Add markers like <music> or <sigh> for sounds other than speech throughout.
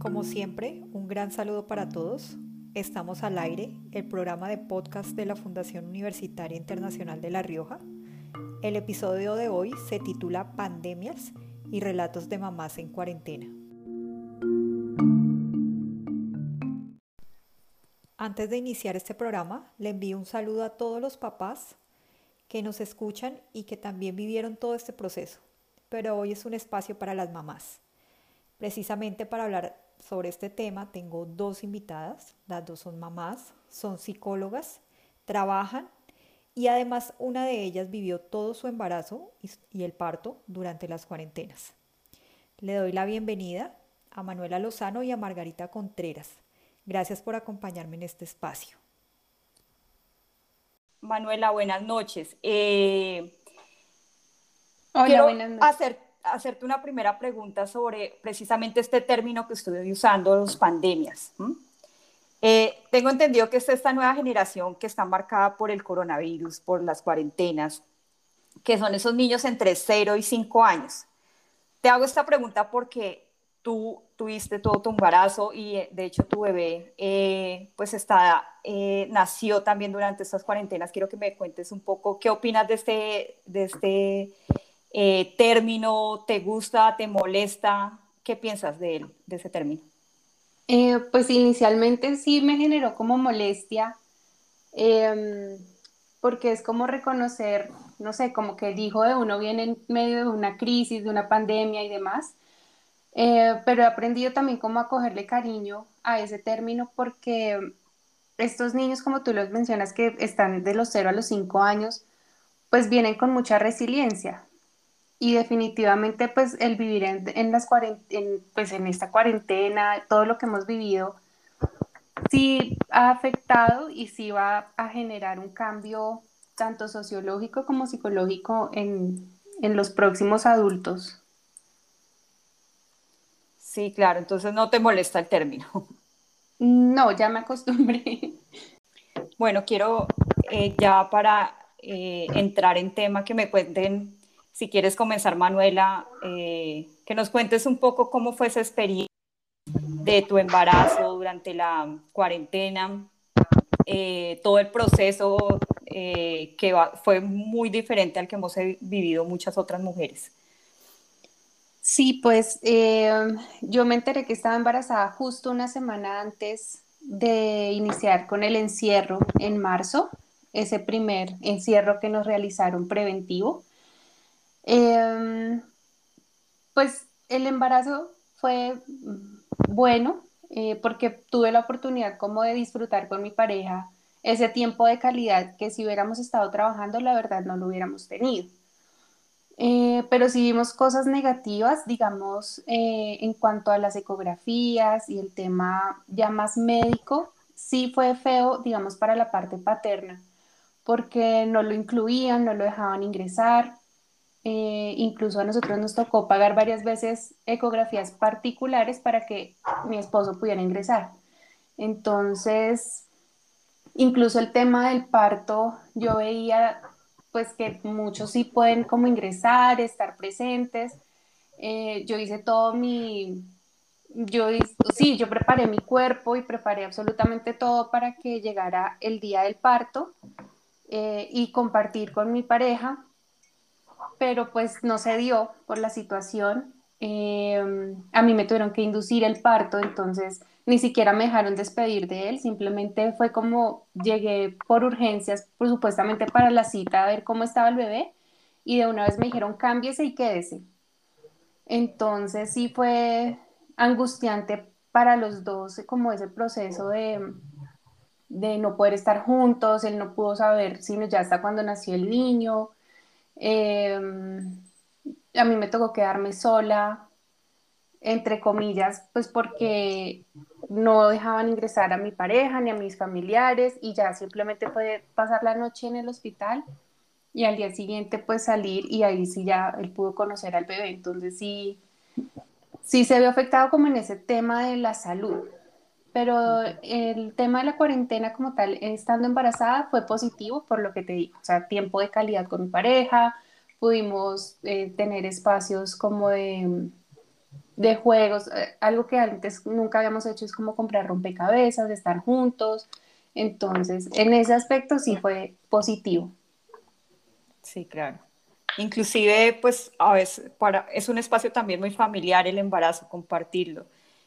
Como siempre, un gran saludo para todos. Estamos al aire, el programa de podcast de la Fundación Universitaria Internacional de La Rioja. El episodio de hoy se titula Pandemias y relatos de mamás en cuarentena. Antes de iniciar este programa, le envío un saludo a todos los papás que nos escuchan y que también vivieron todo este proceso. Pero hoy es un espacio para las mamás. Precisamente para hablar sobre este tema tengo dos invitadas, las dos son mamás, son psicólogas, trabajan y además una de ellas vivió todo su embarazo y el parto durante las cuarentenas. Le doy la bienvenida a Manuela Lozano y a Margarita Contreras. Gracias por acompañarme en este espacio. Manuela, buenas noches. Eh, Hola, quiero buenas noches. hacer, hacerte una primera pregunta sobre precisamente este término que estoy usando, los pandemias. Eh, tengo entendido que es esta nueva generación que está marcada por el coronavirus, por las cuarentenas, que son esos niños entre 0 y 5 años. Te hago esta pregunta porque tú tuviste todo tu embarazo y eh, de hecho tu bebé eh, pues está, eh, nació también durante estas cuarentenas. Quiero que me cuentes un poco qué opinas de este, de este término, ¿te gusta, te molesta? ¿Qué piensas de él, de ese término? Pues inicialmente sí me generó como molestia, em, porque es como reconocer, no sé, como que el hijo de uno viene en medio de una crisis, de una pandemia y demás, Eh, pero he aprendido también como a cogerle cariño a ese término porque estos niños, como tú los mencionas, que están de los 0 a los 5 años, pues vienen con mucha resiliencia. Y definitivamente, pues el vivir en, en las en, pues, en esta cuarentena, todo lo que hemos vivido, sí ha afectado y sí va a generar un cambio tanto sociológico como psicológico en, en los próximos adultos. Sí, claro, entonces no te molesta el término. <laughs> No, ya me acostumbré. <laughs> Bueno, quiero eh, ya para eh, entrar en tema que me cuenten, si quieres comenzar, Manuela, eh, que nos cuentes un poco cómo fue esa experiencia de tu embarazo durante la cuarentena, todo el proceso que va- fue muy diferente al que hemos vivido muchas otras mujeres. Sí, pues eh, yo me enteré que estaba embarazada justo una semana antes de iniciar con el encierro en marzo, ese primer encierro que nos realizaron preventivo. Em, pues el embarazo fue bueno eh, porque tuve la oportunidad como de disfrutar con mi pareja ese tiempo de calidad que si hubiéramos estado trabajando, la verdad no lo hubiéramos tenido. Eh, pero sí vimos cosas negativas, digamos, eh, en cuanto a las ecografías y el tema ya más médico, sí fue feo, digamos, para la parte paterna, porque no lo incluían, no lo dejaban ingresar. eh, incluso a nosotros nos tocó pagar varias veces ecografías particulares para que mi esposo pudiera ingresar. Entonces, incluso el tema del parto, yo veía pues que muchos sí pueden como ingresar, estar presentes. Eh, yo hice todo mi, yo sí, yo preparé mi cuerpo y preparé absolutamente todo para que llegara el día del parto eh, y compartir con mi pareja, pero pues no se dio por la situación. Eh, a mí me tuvieron que inducir el parto, entonces ni siquiera me dejaron despedir de él, simplemente fue como llegué por urgencias, por supuestamente para la cita a ver cómo estaba el bebé y de una vez me dijeron cámbiese y quédese. Entonces sí fue angustiante para los dos como ese proceso de, de no poder estar juntos, él no pudo saber sino ya hasta cuando nació el niño. Eh, a mí me tocó quedarme sola, entre comillas, pues porque no dejaban ingresar a mi pareja ni a mis familiares y ya simplemente fue pasar la noche en el hospital y al día siguiente pues salir y ahí sí ya él pudo conocer al bebé. Entonces sí, sí se vio afectado como en ese tema de la salud. Pero el tema de la cuarentena como tal, estando embarazada, fue positivo por lo que te digo, o sea, tiempo de calidad con mi pareja, pudimos eh, tener espacios como de, de juegos, eh, algo que antes nunca habíamos hecho es como comprar rompecabezas, estar juntos. Entonces, en ese aspecto sí fue positivo. Sí, claro. Inclusive, pues a veces para, es un espacio también muy familiar el embarazo, compartirlo.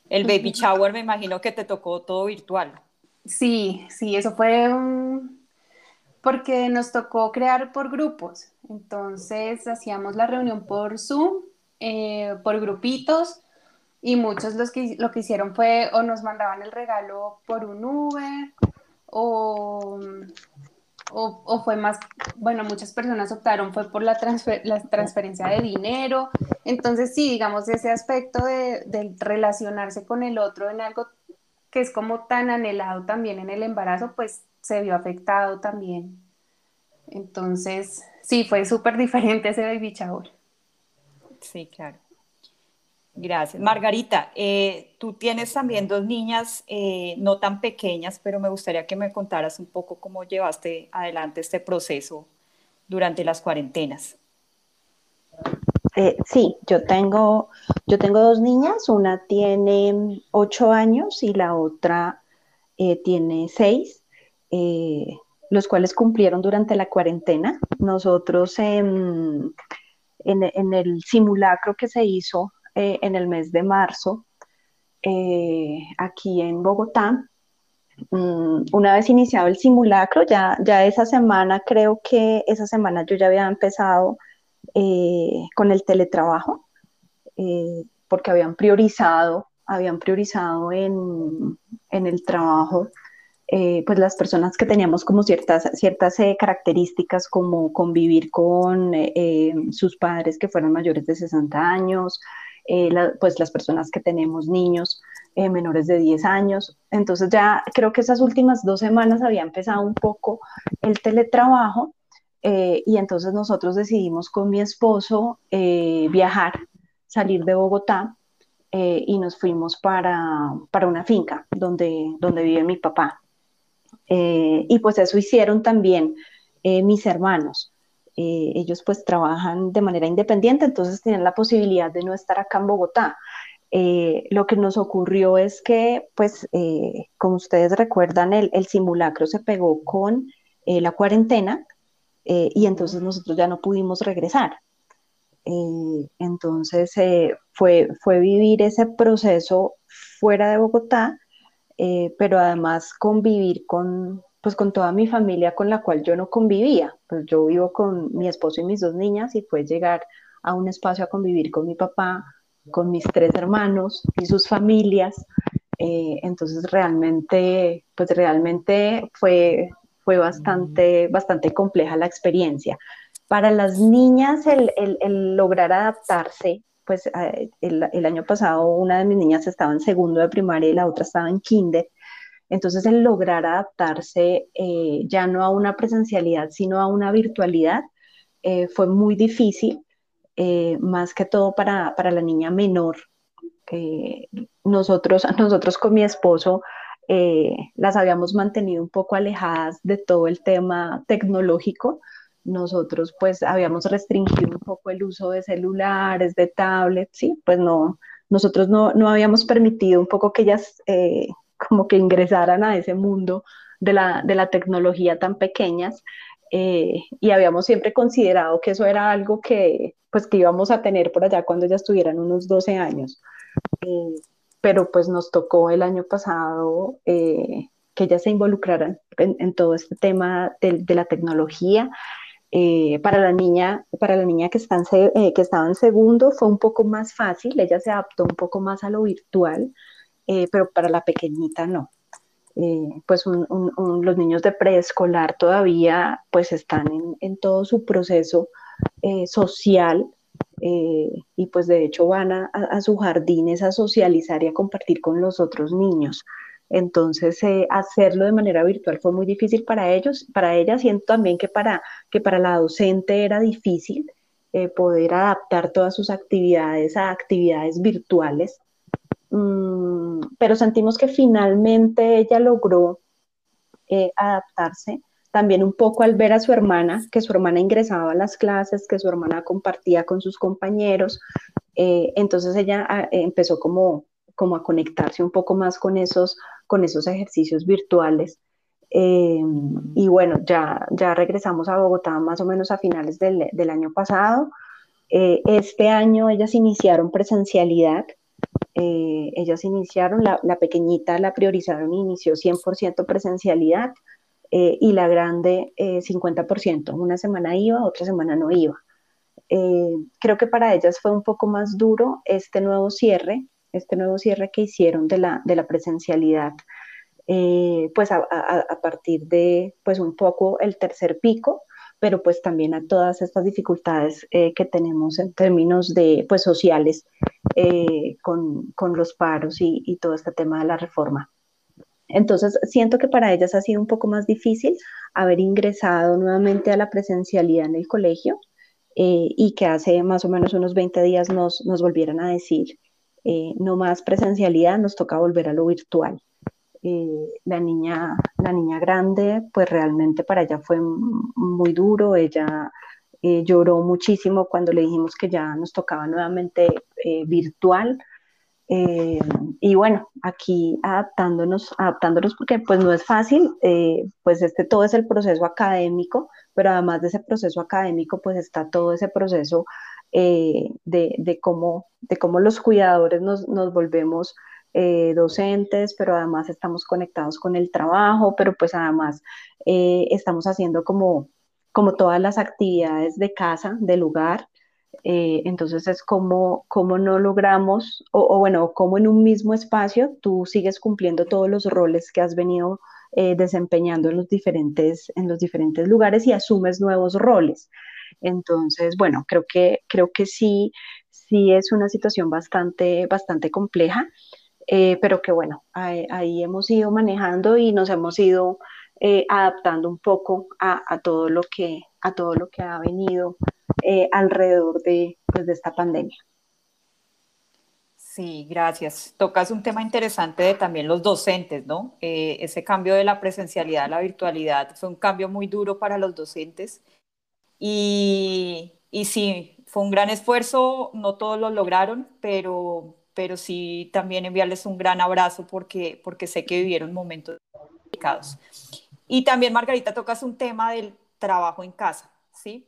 El baby shower me imagino que te tocó todo virtual. Sí, sí, eso fue un... porque nos tocó crear por grupos. Entonces hacíamos la reunión por Zoom, eh, por grupitos, y muchos los que, lo que hicieron fue o nos mandaban el regalo por un Uber o o, fue más, bueno, muchas personas optaron fue por la, la transferencia de dinero. Entonces, sí, digamos, ese aspecto de, relacionarse con el otro en algo que es como tan anhelado también en el embarazo, pues se vio afectado también. Entonces, sí, fue súper diferente ese baby shower. Sí, claro. Gracias. Margarita, eh, tú tienes también dos niñas eh, no tan pequeñas, pero me gustaría que me contaras un poco cómo llevaste adelante este proceso durante las cuarentenas. Eh, sí, yo tengo, yo tengo dos niñas, una tiene ocho años y la otra tiene seis, los cuales cumplieron durante la cuarentena. Nosotros en, en el simulacro que se hizo eh, en el mes de marzo eh, aquí en Bogotá. Mm, una vez iniciado el simulacro, ya, ya esa semana, creo que esa semana yo ya había empezado eh, con el teletrabajo, porque habían priorizado, habían priorizado en, en el trabajo pues las personas que teníamos como ciertas, ciertas características como convivir con sus padres que fueron mayores de 60 años, eh, pues las personas que tenemos niños eh, menores de 10 años. Entonces ya creo que esas últimas dos semanas había empezado un poco el teletrabajo eh, y entonces nosotros decidimos con mi esposo viajar, salir de Bogotá y nos fuimos para, para una finca donde, donde vive mi papá. y pues eso hicieron también mis hermanos. Eh, ellos pues trabajan de manera independiente, entonces tienen la posibilidad de no estar acá en Bogotá. Eh, lo que nos ocurrió es que, pues, eh, como ustedes recuerdan, el, simulacro se pegó con la cuarentena y entonces nosotros ya no pudimos regresar. entonces fue, fue vivir ese proceso fuera de Bogotá, pero además convivir con, pues con toda mi familia con la cual yo no convivía. Pues yo vivo con mi esposo y mis dos niñas y pues llegar a un espacio a convivir con mi papá, con mis tres hermanos y sus familias. Eh, entonces realmente, pues realmente fue, fue bastante, bastante compleja la experiencia. Para las niñas el, el, lograr adaptarse, pues el, el, año pasado una de mis niñas estaba en segundo de primaria y la otra estaba en kinder entonces, el lograr adaptarse eh, ya no a una presencialidad, sino a una virtualidad, eh, fue muy difícil, eh, más que todo para, la niña menor. nosotros, <laughs> nosotros con mi esposo las habíamos mantenido un poco alejadas de todo el tema tecnológico. Nosotros pues habíamos restringido un poco el uso de celulares, de tablets, sí, pues no, nosotros no, no habíamos permitido un poco que ellas como que ingresaran a ese mundo de la, tecnología tan pequeñas. Eh, y habíamos siempre considerado que eso era algo que, pues, que íbamos a tener por allá cuando ya estuvieran unos 12 años. Eh, pero pues nos tocó el año pasado eh, que ellas se involucraran en, todo este tema de, la tecnología. para la niña, para la niña que, está que estaba en segundo fue un poco más fácil, ella se adaptó un poco más a lo virtual, eh, pero para la pequeñita no. Eh, pues los niños de preescolar todavía pues están en, todo su proceso eh, social y pues de hecho van a, a, su jardines a socializar y a compartir con los otros niños. Entonces, hacerlo de manera virtual fue muy difícil para ellos, para ellas, siento también que para, que para la docente era difícil poder adaptar todas sus actividades a actividades virtuales Mm, pero sentimos que finalmente ella logró eh, adaptarse, también un poco al ver a su hermana, que su hermana ingresaba a las clases, que su hermana compartía con sus compañeros, eh, entonces ella ah, empezó como, como a conectarse un poco más con esos, con esos ejercicios virtuales. Eh, y bueno, ya, ya regresamos a Bogotá más o menos a finales del, del año pasado. Eh, este año ellas iniciaron presencialidad. Ellas iniciaron, la, la, pequeñita la priorizaron y inició 100% presencialidad. Eh, y la grande 50%. Eh, Una semana iba, otra semana no iba. Eh, creo que para ellas fue un poco más duro este nuevo cierre, este nuevo cierre que hicieron de la, de la presencialidad, pues a, a, partir de pues un poco el tercer pico, pero pues también a todas estas dificultades que tenemos en términos de pues sociales con, con, los paros y, y todo este tema de la reforma. Entonces, siento que para ellas ha sido un poco más difícil haber ingresado nuevamente a la presencialidad en el colegio eh, y que hace más o menos unos 20 días nos, nos volvieran a decir, eh, no más presencialidad, nos toca volver a lo virtual. Eh, la, niña, la niña grande, pues realmente para ella fue muy duro, ella lloró muchísimo cuando le dijimos que ya nos tocaba nuevamente virtual. Eh, y bueno, aquí adaptándonos, adaptándonos porque pues no es fácil, eh, pues este todo es el proceso académico, pero además de ese proceso académico pues está todo ese proceso eh, de, de, cómo, de cómo los cuidadores nos, nos volvemos docentes, pero además estamos conectados con el trabajo, pero pues además estamos haciendo como, como todas las actividades de casa, del lugar, eh, entonces es como, como no logramos, o, bueno, como en un mismo espacio tú sigues cumpliendo todos los roles que has venido eh, desempeñando en los, diferentes, en los diferentes lugares y asumes nuevos roles. Entonces, bueno, creo que, creo que sí, sí es una situación bastante, bastante compleja, eh, pero que bueno, ahí, hemos ido manejando y nos hemos ido adaptando un poco a, a, todo lo que, a todo lo que ha venido eh, alrededor de, pues, de esta pandemia. Sí, gracias. Tocas un tema interesante de también los docentes, ¿no? Eh, ese cambio de la presencialidad a la virtualidad fue un cambio muy duro para los docentes y, y sí, fue un gran esfuerzo, no todos lo lograron, pero, pero sí también enviarles un gran abrazo porque, porque sé que vivieron momentos complicados. Y también, Margarita, tocas un tema del trabajo en casa, ¿sí?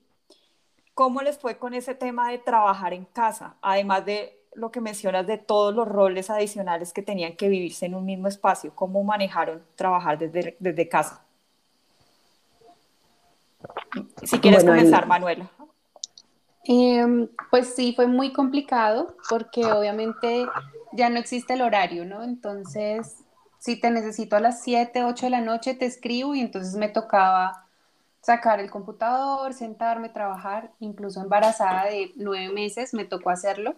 ¿Cómo les fue con ese tema de trabajar en casa? Además de lo que mencionas de todos los roles adicionales que tenían que vivirse en un mismo espacio, ¿cómo manejaron trabajar desde, desde casa? Si quieres comenzar, Manuela. Em, pues sí, fue muy complicado porque obviamente ya no existe el horario, ¿no? Entonces, si te necesito a las 7, 8 de la noche, te escribo y entonces me tocaba sacar el computador, sentarme, trabajar, incluso embarazada de nueve meses me tocó hacerlo.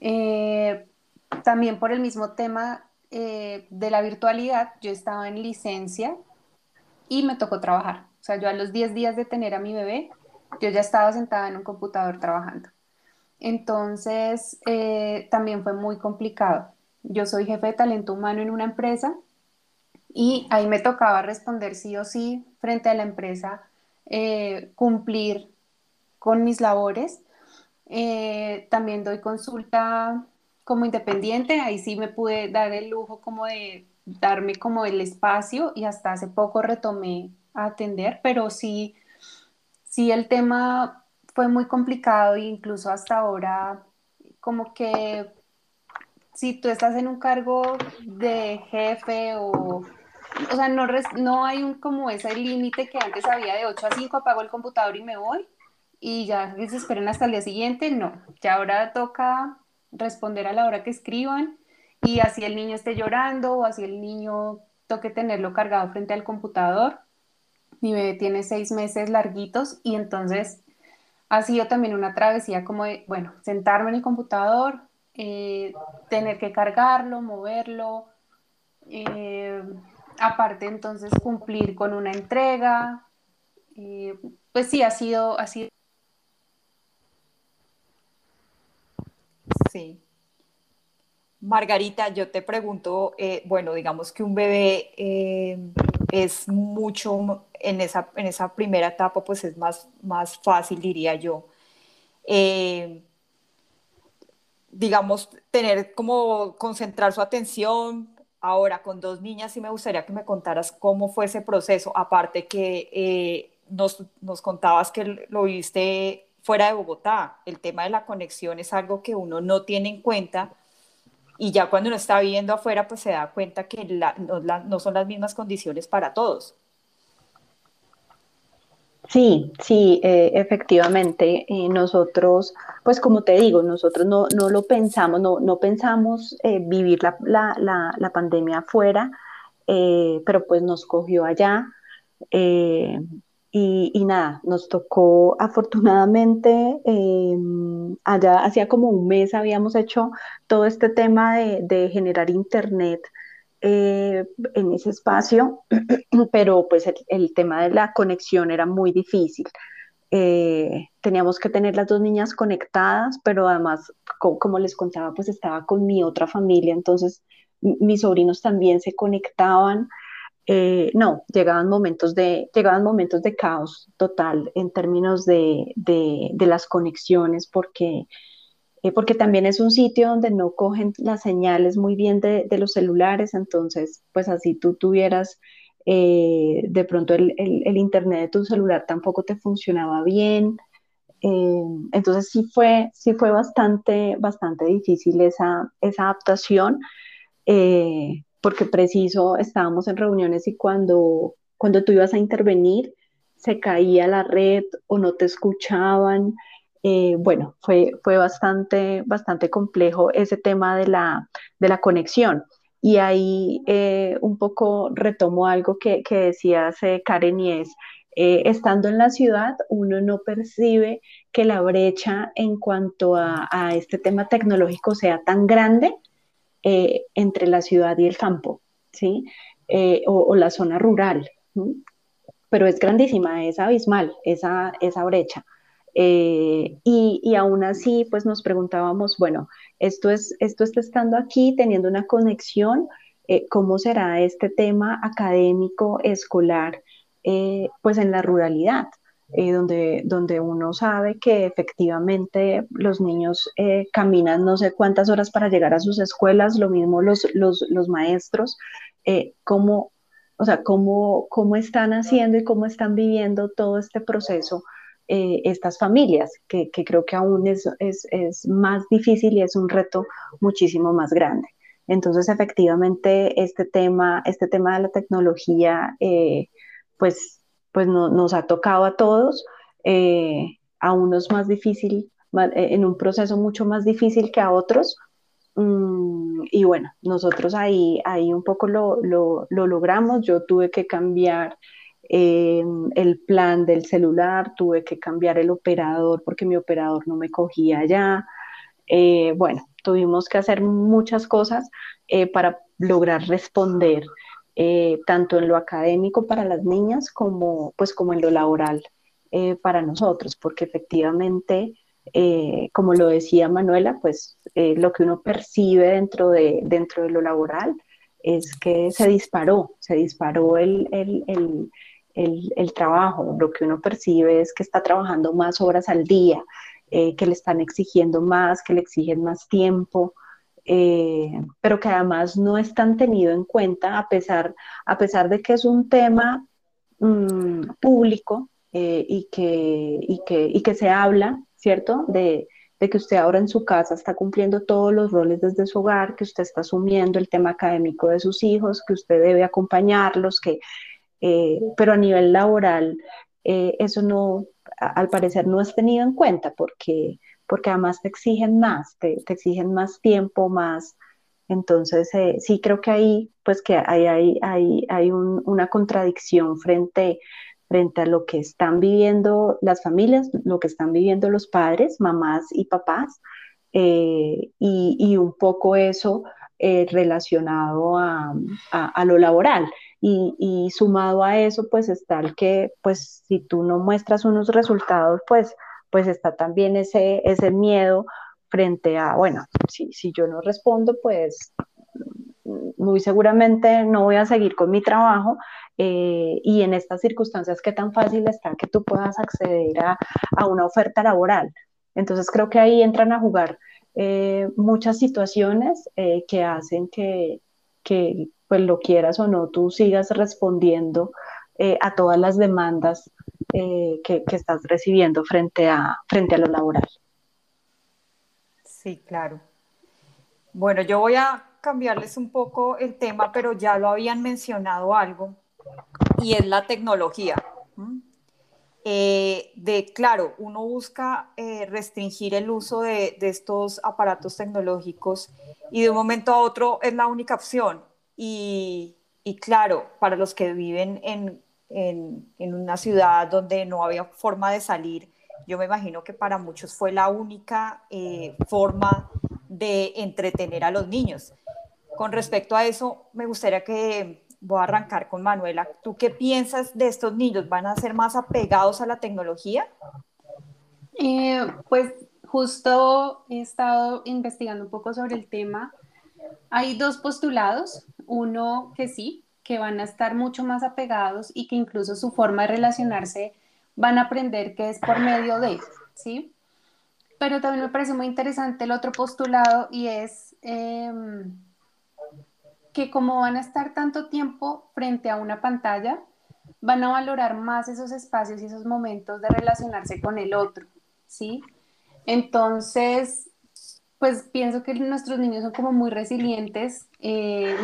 Eh, también por el mismo tema eh, de la virtualidad, yo estaba en licencia y me tocó trabajar. O sea, yo a los 10 días de tener a mi bebé, yo ya estaba sentada en un computador trabajando. Entonces, eh, también fue muy complicado. Yo soy jefe de talento humano en una empresa y ahí me tocaba responder sí o sí frente a la empresa, eh, cumplir con mis labores. Eh, también doy consulta como independiente, ahí sí me pude dar el lujo como de darme como el espacio y hasta hace poco retomé a atender, pero sí, sí el tema fue muy complicado e incluso hasta ahora como que si tú estás en un cargo de jefe o o sea, no, no hay un, como ese límite que antes había de 8 a 5, apago el computador y me voy, y ya se esperen hasta el día siguiente, no, ya ahora toca responder a la hora que escriban, y así el niño esté llorando, o así el niño toque tenerlo cargado frente al computador. Mi bebé tiene seis meses larguitos, y entonces ha sido también una travesía como de, bueno, sentarme en el computador, eh, tener que cargarlo, moverlo, eh, aparte entonces cumplir con una entrega, eh, pues sí, ha sido, ha sido. Sí. Margarita, yo te pregunto, bueno, digamos que un bebé es mucho, en esa, en esa primera etapa pues es más, más fácil, diría yo. Eh, digamos, tener como concentrar su atención. Ahora, con dos niñas, sí me gustaría que me contaras cómo fue ese proceso, aparte que eh, nos, nos contabas que lo viste fuera de Bogotá. El tema de la conexión es algo que uno no tiene en cuenta y ya cuando uno está viviendo afuera, pues se da cuenta que no, son las mismas condiciones para todos. Sí, sí, eh, efectivamente. Eh, nosotros, pues como te digo, nosotros no, lo pensamos, no, no pensamos eh, vivir la, pandemia afuera, pero pues nos cogió allá. Y, nada, nos tocó afortunadamente, allá hacía como un mes habíamos hecho todo este tema de, generar internet eh, en ese espacio, <clears throat> pero pues el, tema de la conexión era muy difícil. Eh, teníamos que tener las dos niñas conectadas, pero además, como les contaba, pues estaba con mi otra familia, entonces mis sobrinos también se conectaban. Eh, no, llegaban momentos, de, llegaban momentos de caos total en términos de, las conexiones, porque, eh, porque también es un sitio donde no cogen las señales muy bien de, los celulares, entonces, pues así tú tuvieras eh, de pronto el, internet de tu celular tampoco te funcionaba bien. entonces sí fue, sí fue bastante, bastante difícil esa, esa adaptación porque preciso estábamos en reuniones y cuando, cuando tú ibas a intervenir se caía la red o no te escuchaban. Eh, bueno, fue, fue bastante, bastante complejo ese tema de la, de la conexión. Y ahí eh, un poco retomo algo que, que decías, Karen, y es, eh, estando en la ciudad, uno no percibe que la brecha en cuanto a, este tema tecnológico sea tan grande, eh, entre la ciudad y el campo, ¿sí? Eh, o, la zona rural. Pero es grandísima, es abismal esa, esa brecha. Eh, y, y, aún así, pues nos preguntábamos, bueno, esto, es, esto está estando aquí, teniendo una conexión, ¿cómo será este tema académico, escolar, pues en la ruralidad? Eh, donde, donde uno sabe que efectivamente los niños eh, caminan no sé cuántas horas para llegar a sus escuelas, lo mismo los, los, los maestros, eh, cómo, o sea, cómo, cómo están haciendo y cómo están viviendo todo este proceso estas familias, que, creo que aún es, es, es, más difícil y es un reto muchísimo más grande. Entonces, efectivamente, este tema, este tema de la tecnología, pues pues nos ha tocado a todos, eh, a unos más difícil, eh, en un proceso mucho más difícil que a otros. Mm, y bueno, nosotros ahí, ahí un poco lo, logramos. Yo tuve que cambiar eh, el plan del celular, tuve que cambiar el operador porque mi operador no me cogía ya. bueno, tuvimos que hacer muchas cosas para lograr responder eh, tanto en lo académico para las niñas como, pues, como en lo laboral eh, para nosotros, porque efectivamente, eh, como lo decía Manuela, pues lo que uno percibe dentro de, dentro de lo laboral es que se disparó, se disparó el, el trabajo, lo que uno percibe es que está trabajando más horas al día, que le están exigiendo más, que le exigen más tiempo, eh, pero que además no están tenido en cuenta a pesar, a pesar de que es un tema mm, público eh, y, que, y, que, y, que, se habla, ¿cierto? De, de, que usted ahora en su casa está cumpliendo todos los roles desde su hogar, que usted está asumiendo el tema académico de sus hijos, que usted debe acompañarlos, que, eh, pero a nivel laboral eso no, al parecer no es tenido en cuenta porque porque además te exigen más, te, exigen más tiempo, más. Entonces, eh, sí creo que ahí, pues que hay, hay, hay, hay una contradicción frente, frente a lo que están viviendo las familias, lo que están viviendo los padres, mamás y papás, eh, y, un poco eso eh, relacionado a, lo laboral. Y, sumado a eso, pues está el que, pues si tú no muestras unos resultados, pues pues está también ese, ese miedo frente a, bueno, si, si yo no respondo, pues muy seguramente no voy a seguir con mi trabajo y en estas circunstancias, qué tan fácil está que tú puedas acceder a, a una oferta laboral. Entonces creo que ahí entran a jugar muchas situaciones que hacen que, que, pues lo quieras o no, tú sigas respondiendo a todas las demandas que, que, estás recibiendo frente a, frente a lo laboral. Sí, claro. Bueno, yo voy a cambiarles un poco el tema, pero ya lo habían mencionado algo, y es la tecnología. Eh, de, claro, uno busca eh, restringir el uso de, estos aparatos tecnológicos y de un momento a otro es la única opción. Y, claro, para los que viven en, en, una ciudad donde no había forma de salir, yo me imagino que para muchos fue la única eh, forma de entretener a los niños. Con respecto a eso, me gustaría que voy a arrancar con Manuela. ¿Tú qué piensas de estos niños? ¿Van a ser más apegados a la tecnología? Eh, pues justo he estado investigando un poco sobre el tema. Hay dos postulados. Uno que sí, que van a estar mucho más apegados y que incluso su forma de relacionarse van a aprender que es por medio de, ¿sí? Pero también me parece muy interesante el otro postulado y es em, que como van a estar tanto tiempo frente a una pantalla, van a valorar más esos espacios y esos momentos de relacionarse con el otro, ¿sí? Entonces, pues pienso que nuestros niños son como muy resilientes. Eh,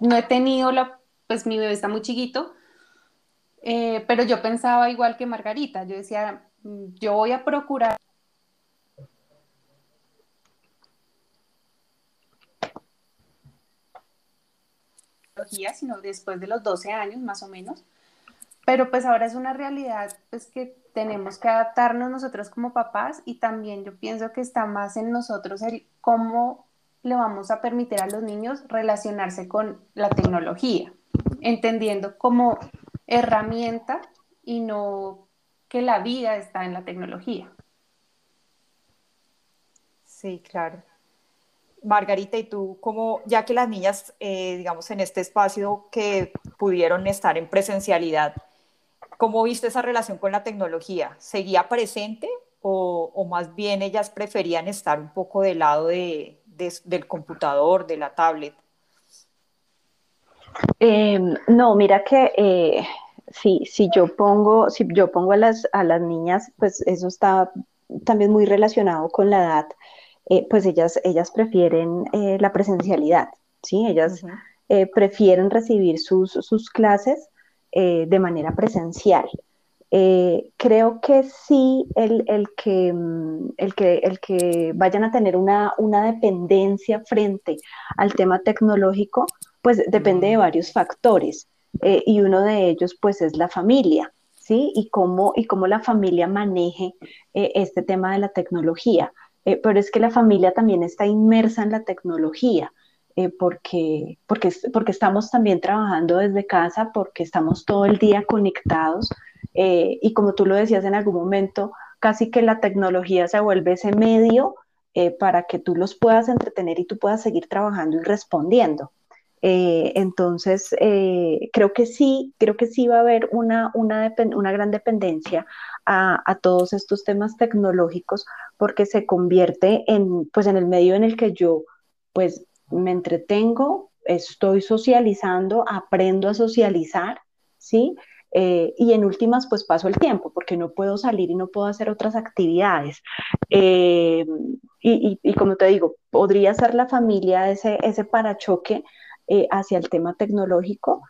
no, he, tenido la, pues mi bebé está muy chiquito, eh, pero yo pensaba igual que Margarita, yo decía, mm, yo voy a procurar sino después de los 12 años más o menos. Pero pues ahora es una realidad pues que tenemos que adaptarnos nosotros como papás y también yo pienso que está más en nosotros el cómo le vamos a permitir a los niños relacionarse con la tecnología, entendiendo como herramienta y no que la vida está en la tecnología. Sí, claro. Margarita, y tú, como ya que las niñas, eh, digamos, en este espacio que pudieron estar en presencialidad, ¿cómo viste esa relación con la tecnología? ¿Seguía presente o, más bien ellas preferían estar un poco del lado de, del computador, de la tablet? Em, no, mira que eh, si, si, yo pongo, si yo pongo a las, a las niñas, pues eso está también muy relacionado con la edad, eh, pues ellas, ellas prefieren eh, la presencialidad, ¿sí? Ellas prefieren recibir sus, sus clases de manera presencial. creo que sí, el, el, que, mm, el, que, el que vayan a tener una, una dependencia frente al tema tecnológico, pues depende de varios factores. Eh, y uno de ellos pues es la familia, ¿sí? Y cómo, y cómo la familia maneje eh, este tema de la tecnología. Eh, pero es que la familia también está inmersa en la tecnología. Porque, porque, porque estamos también trabajando desde casa, porque estamos todo el día conectados y como tú lo decías en algún momento, casi que la tecnología se vuelve ese medio para que tú los puedas entretener y tú puedas seguir trabajando y respondiendo. Eh, entonces, eh, creo que sí, creo que sí va a haber una, una, una gran dependencia a, a, todos estos temas tecnológicos porque se convierte en, pues, en el medio en el que yo, pues, me entretengo, estoy socializando, aprendo a socializar, ¿sí? Eh, y en últimas, pues paso el tiempo, porque no puedo salir y no puedo hacer otras actividades. y, y, y, como te digo, podría ser la familia ese, ese parachoque eh, hacia el tema tecnológico,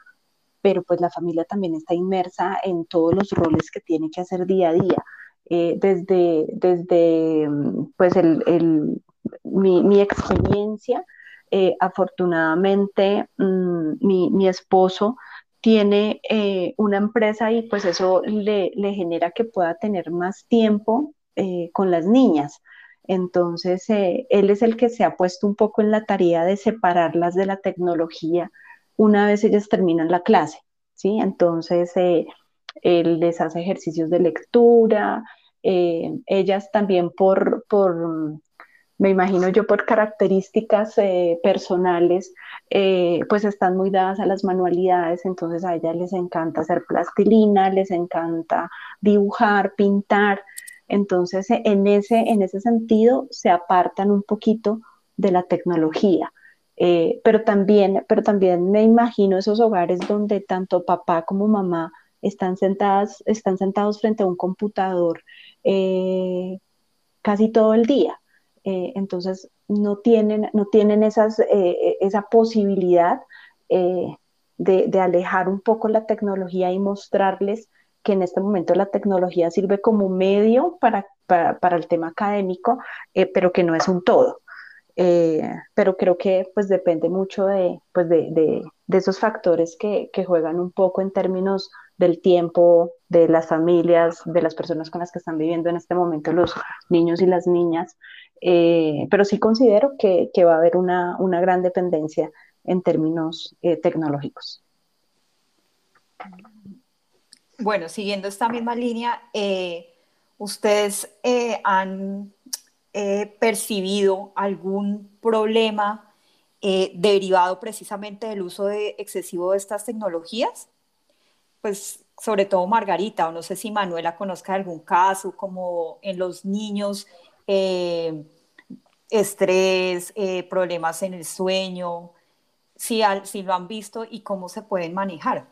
pero pues la familia también está inmersa en todos los roles que tiene que hacer día a día. Eh, desde, desde mm, pues el, mi, experiencia, eh, afortunadamente mm, mi, esposo tiene una empresa y pues eso le, le, genera que pueda tener más tiempo con las niñas. Entonces, eh, él es el que se ha puesto un poco en la tarea de separarlas de la tecnología una vez ellas terminan la clase, ¿sí? Entonces, eh, él les hace ejercicios de lectura, eh, ellas también por, por, me imagino yo por características eh, personales, eh, pues están muy dadas a las manualidades, entonces a ellas les encanta hacer plastilina, les encanta dibujar, pintar, entonces en ese, en ese sentido se apartan un poquito de la tecnología. Eh, pero, también, pero también me imagino esos hogares donde tanto papá como mamá están, sentadas, están sentados frente a un computador casi todo el día. Eh, entonces no tienen, no tienen esas, eh, esa posibilidad eh, de, alejar un poco la tecnología y mostrarles que en este momento la tecnología sirve como medio para, para, el tema académico, pero que no es un todo. pero creo que pues depende mucho de, pues, de, de, de esos factores que, que, juegan un poco en términos del tiempo, de las familias, de las personas con las que están viviendo en este momento los niños y las niñas, eh, pero sí considero que, va a haber una, gran dependencia en términos eh, tecnológicos. Bueno, siguiendo esta misma línea, eh, ¿ustedes han percibido algún problema derivado precisamente del uso de excesivo de estas tecnologías? Pues sobre todo Margarita, o no sé si Manuela conozca algún caso como en los niños estrés, eh, problemas en el sueño, si, si lo han visto y cómo se pueden manejar.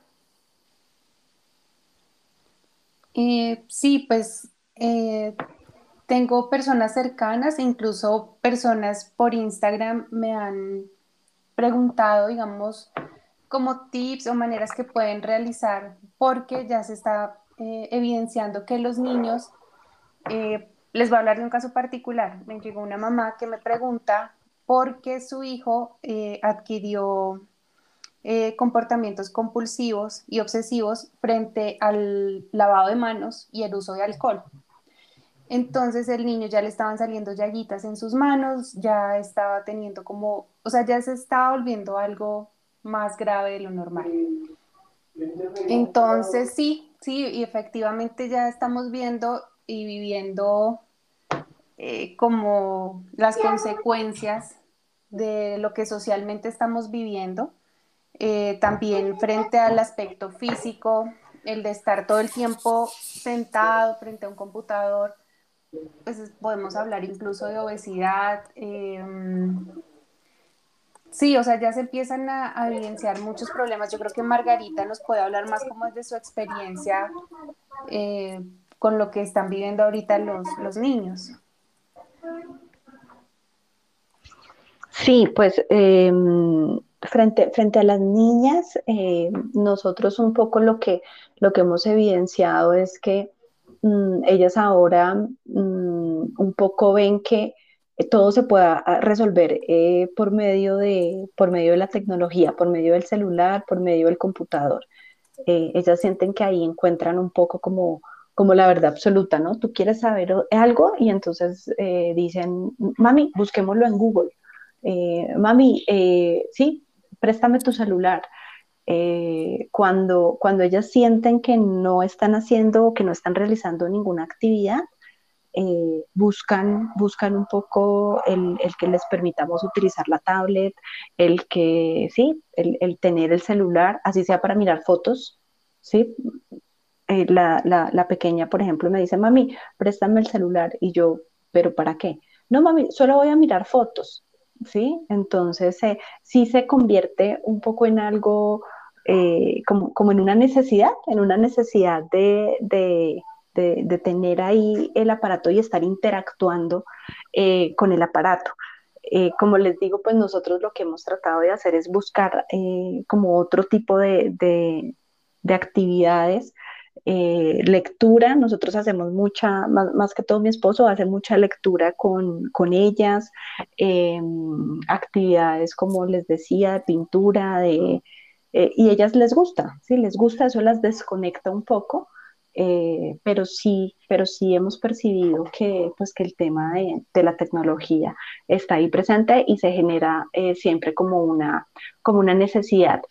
Eh, sí, pues tengo personas cercanas, incluso personas por Instagram me han preguntado, digamos, como tips o maneras que pueden realizar, porque ya se está evidenciando que los niños les voy a hablar de un caso particular. Me llegó una mamá que me pregunta por qué su hijo eh, adquirió eh, comportamientos compulsivos y obsesivos frente al lavado de manos y el uso de alcohol. Entonces el niño ya le estaban saliendo llaguitas en sus manos, ya estaba teniendo como, o sea, ya se estaba volviendo algo más grave de lo normal. Entonces sí, sí, y efectivamente ya estamos viendo y viviendo eh, como las consecuencias de lo que socialmente estamos viviendo. Eh, también frente al aspecto físico, el de estar todo el tiempo sentado frente a un computador, pues podemos hablar incluso de obesidad. Em, sí, o sea, ya se empiezan a, evidenciar muchos problemas. Yo creo que Margarita nos puede hablar más como de su experiencia eh, con lo que están viviendo ahorita los, los niños. Sí, pues em, frente, frente a las niñas, eh, nosotros un poco lo que, lo que hemos evidenciado es que mm, ellas ahora mm, un poco ven que todo se pueda ah, resolver eh, por, medio de, por medio de la tecnología, por medio del celular, por medio del computador. Eh, ellas sienten que ahí encuentran un poco como como la verdad absoluta, ¿no? Tú quieres saber algo y entonces eh, dicen, mami, busquémoslo en Google. Eh, mami, eh, sí, préstame tu celular. cuando, cuando ellas sienten que no están haciendo que no están realizando ninguna actividad, buscan, buscan un poco el, que les permitamos utilizar la tablet, el que, sí, el, el tener el celular, así sea para mirar fotos, ¿sí? Eh, la, pequeña, por ejemplo, me dice, mami, préstame el celular. Y yo, ¿pero para qué? No, mami, solo voy a mirar fotos. ¿Sí? Entonces, eh, sí se convierte un poco en algo eh, como, en una necesidad, en una necesidad de, tener ahí el aparato y estar interactuando con el aparato. como les digo, pues nosotros lo que hemos tratado de hacer es buscar como otro tipo de, actividades eh, lectura, nosotros hacemos mucha, más, que todo mi esposo hace mucha lectura con, ellas, em, actividades como les decía, de pintura, de, eh, y ellas les gusta, sí, les gusta, eso las desconecta un poco, eh, pero sí, pero sí hemos percibido que, pues, que el tema de, de la tecnología está ahí presente y se genera siempre como una, como una necesidad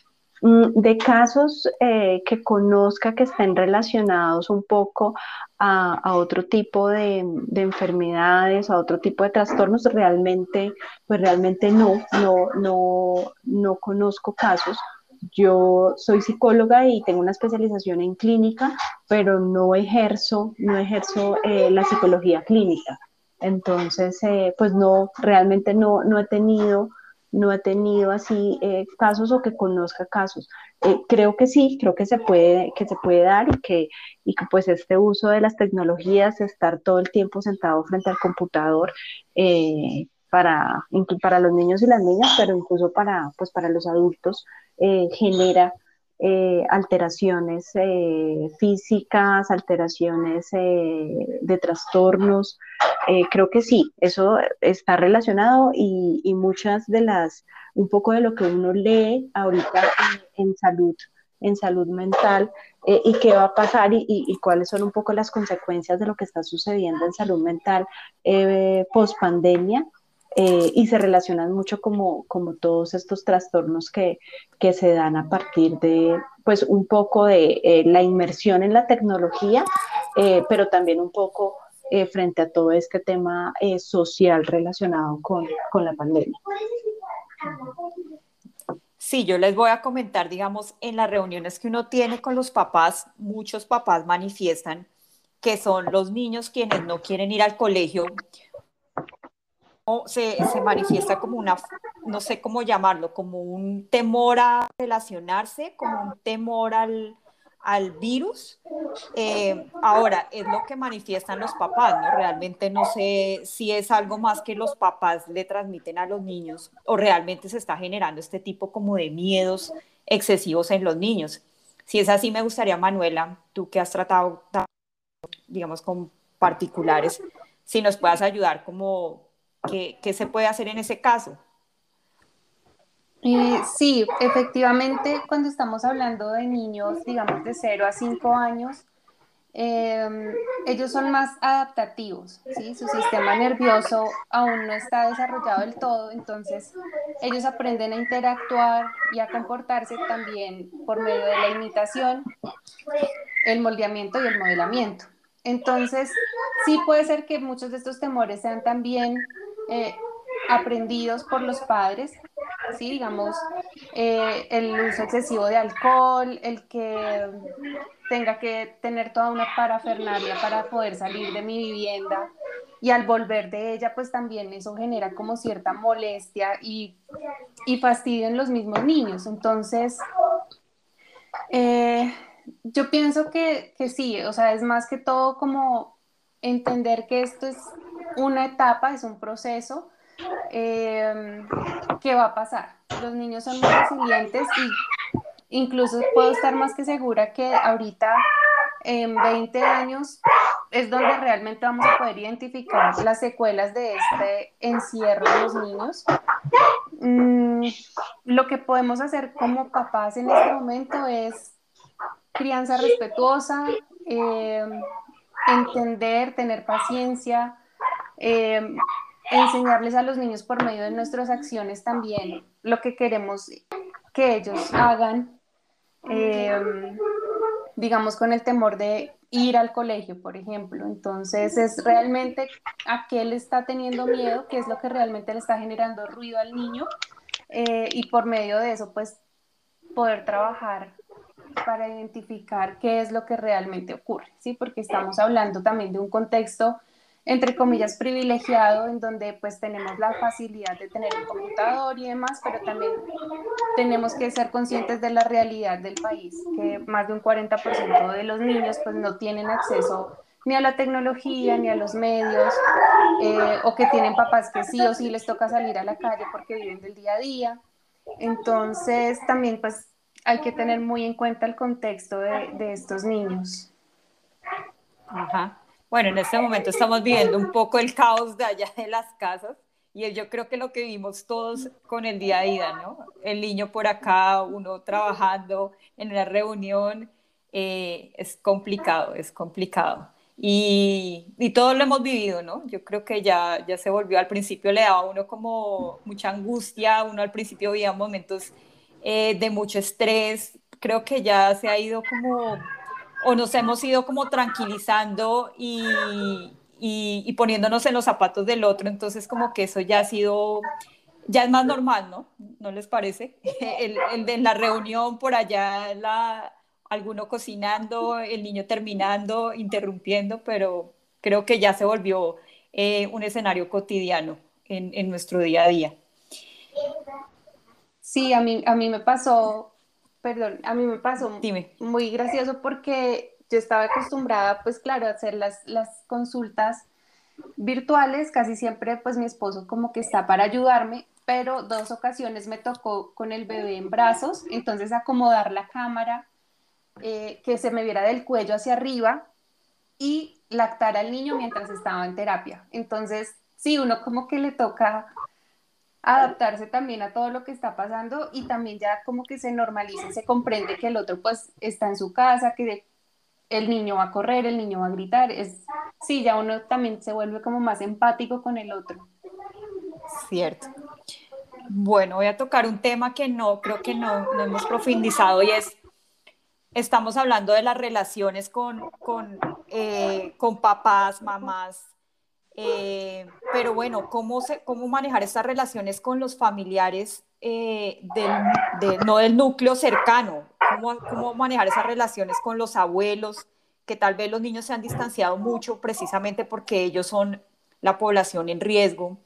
de casos eh, que conozca que estén relacionados un poco a, otro tipo de, enfermedades, a otro tipo de trastornos, realmente, pues realmente no, no, no, no conozco casos. Yo soy psicóloga y tengo una especialización en clínica, pero no ejerzo, no ejerzo eh, la psicología clínica. Entonces, eh, pues no, realmente no, no he tenido no he tenido así eh, casos o que conozca casos. Eh, creo que sí, creo que se puede, que se puede dar y que, y que pues este uso de las tecnologías, estar todo el tiempo sentado frente al computador, eh, para, para los niños y las niñas, pero incluso para, pues para los adultos, genera eh, alteraciones eh, físicas, alteraciones eh, de trastornos. creo que sí, eso está relacionado y, muchas de las, un poco de lo que uno lee ahorita en, salud, en salud mental y qué va a pasar y, cuáles son un poco las consecuencias de lo que está sucediendo en salud mental post pandemia eh, y se relacionan mucho como, como todos estos trastornos que, que, se dan a partir de, pues, un poco de eh, la inmersión en la tecnología, eh, pero también un poco frente a todo este tema social relacionado con, con la pandemia. Sí, yo les voy a comentar, digamos, en las reuniones que uno tiene con los papás, muchos papás manifiestan que son los niños quienes no quieren ir al colegio se, se, manifiesta como una, no sé cómo llamarlo, como un temor a relacionarse, como un temor al, al virus. Eh, ahora, es lo que manifiestan los papás, ¿no? Realmente no sé si es algo más que los papás le transmiten a los niños o realmente se está generando este tipo como de miedos excesivos en los niños. Si es así, me gustaría, Manuela, tú que has tratado, digamos, con particulares, si nos puedas ayudar como ¿Qué, se puede hacer en ese caso? Eh, sí, efectivamente, cuando estamos hablando de niños, digamos, de 0 a 5 años, em, ellos son más adaptativos. Su sistema nervioso aún no está desarrollado del todo, entonces ellos aprenden a interactuar y a comportarse también por medio de la imitación, el moldeamiento y el modelamiento. Entonces, sí puede ser que muchos de estos temores sean también eh, aprendidos por los padres, ¿sí? digamos, eh, el uso excesivo de alcohol, el que tenga que tener toda una parafernalia para poder salir de mi vivienda y al volver de ella, pues también eso genera como cierta molestia y, y fastidio en los mismos niños. Entonces, eh, yo pienso que, que sí, o sea, es más que todo como entender que esto es una etapa, es un proceso eh, que va a pasar. Los niños son muy resilientes y incluso puedo estar más que segura que ahorita en 20 años es donde realmente vamos a poder identificar las secuelas de este encierro de los niños. Mm, lo que podemos hacer como papás en este momento es crianza respetuosa, eh, entender, tener paciencia, eh, enseñarles a los niños por medio de nuestras acciones también lo que queremos que ellos hagan, eh, digamos con el temor de ir al colegio, por ejemplo. Entonces es realmente a qué le está teniendo miedo, qué es lo que realmente le está generando ruido al niño eh, y por medio de eso pues poder trabajar para identificar qué es lo que realmente ocurre, ¿sí? Porque estamos hablando también de un contexto entre comillas, privilegiado, en donde pues tenemos la facilidad de tener un computador y demás, pero también tenemos que ser conscientes de la realidad del país, que más de un 40% de los niños pues no tienen acceso ni a la tecnología, ni a los medios, eh, o que tienen papás que sí o sí les toca salir a la calle porque viven del día a día. Entonces también pues hay que tener muy en cuenta el contexto de, de estos niños. Ajá. Bueno, en este momento estamos viviendo un poco el caos de allá de las casas y yo creo que lo que vimos todos con el día a día, ¿no? El niño por acá, uno trabajando en una reunión, eh, es complicado, es complicado. Y, y todo lo hemos vivido, ¿no? Yo creo que ya, ya se volvió, al principio le daba a uno como mucha angustia, uno al principio veía momentos eh, de mucho estrés, creo que ya se ha ido como, o nos hemos ido como tranquilizando y, y, poniéndonos en los zapatos del otro, entonces como que eso ya ha sido, ya es más normal, ¿no? ¿No les parece? <laughs> El, el de la reunión por allá, la, alguno cocinando, el niño terminando, interrumpiendo, pero creo que ya se volvió eh, un escenario cotidiano en, en, nuestro día a día. Sí, a mí, a mí me pasó, perdón, a mí me pasó Dime. muy gracioso porque yo estaba acostumbrada, pues claro, a hacer las, las consultas virtuales, casi siempre pues mi esposo como que está para ayudarme, pero dos ocasiones me tocó con el bebé en brazos, entonces acomodar la cámara, eh, que se me viera del cuello hacia arriba y lactar al niño mientras estaba en terapia. Entonces, sí, uno como que le toca adaptarse también a todo lo que está pasando y también ya como que se normaliza, se comprende que el otro pues está en su casa, que el niño va a correr, el niño va a gritar, es sí, ya uno también se vuelve como más empático con el otro. Cierto. Bueno, voy a tocar un tema que no creo que no, no hemos profundizado y es estamos hablando de las relaciones con, con, eh, con papás, mamás, eh, pero bueno, ¿cómo, se, ¿cómo manejar estas relaciones con los familiares, eh, del, no del núcleo cercano? ¿Cómo, ¿Cómo manejar esas relaciones con los abuelos? Que tal vez los niños se han distanciado mucho precisamente porque ellos son la población en riesgo,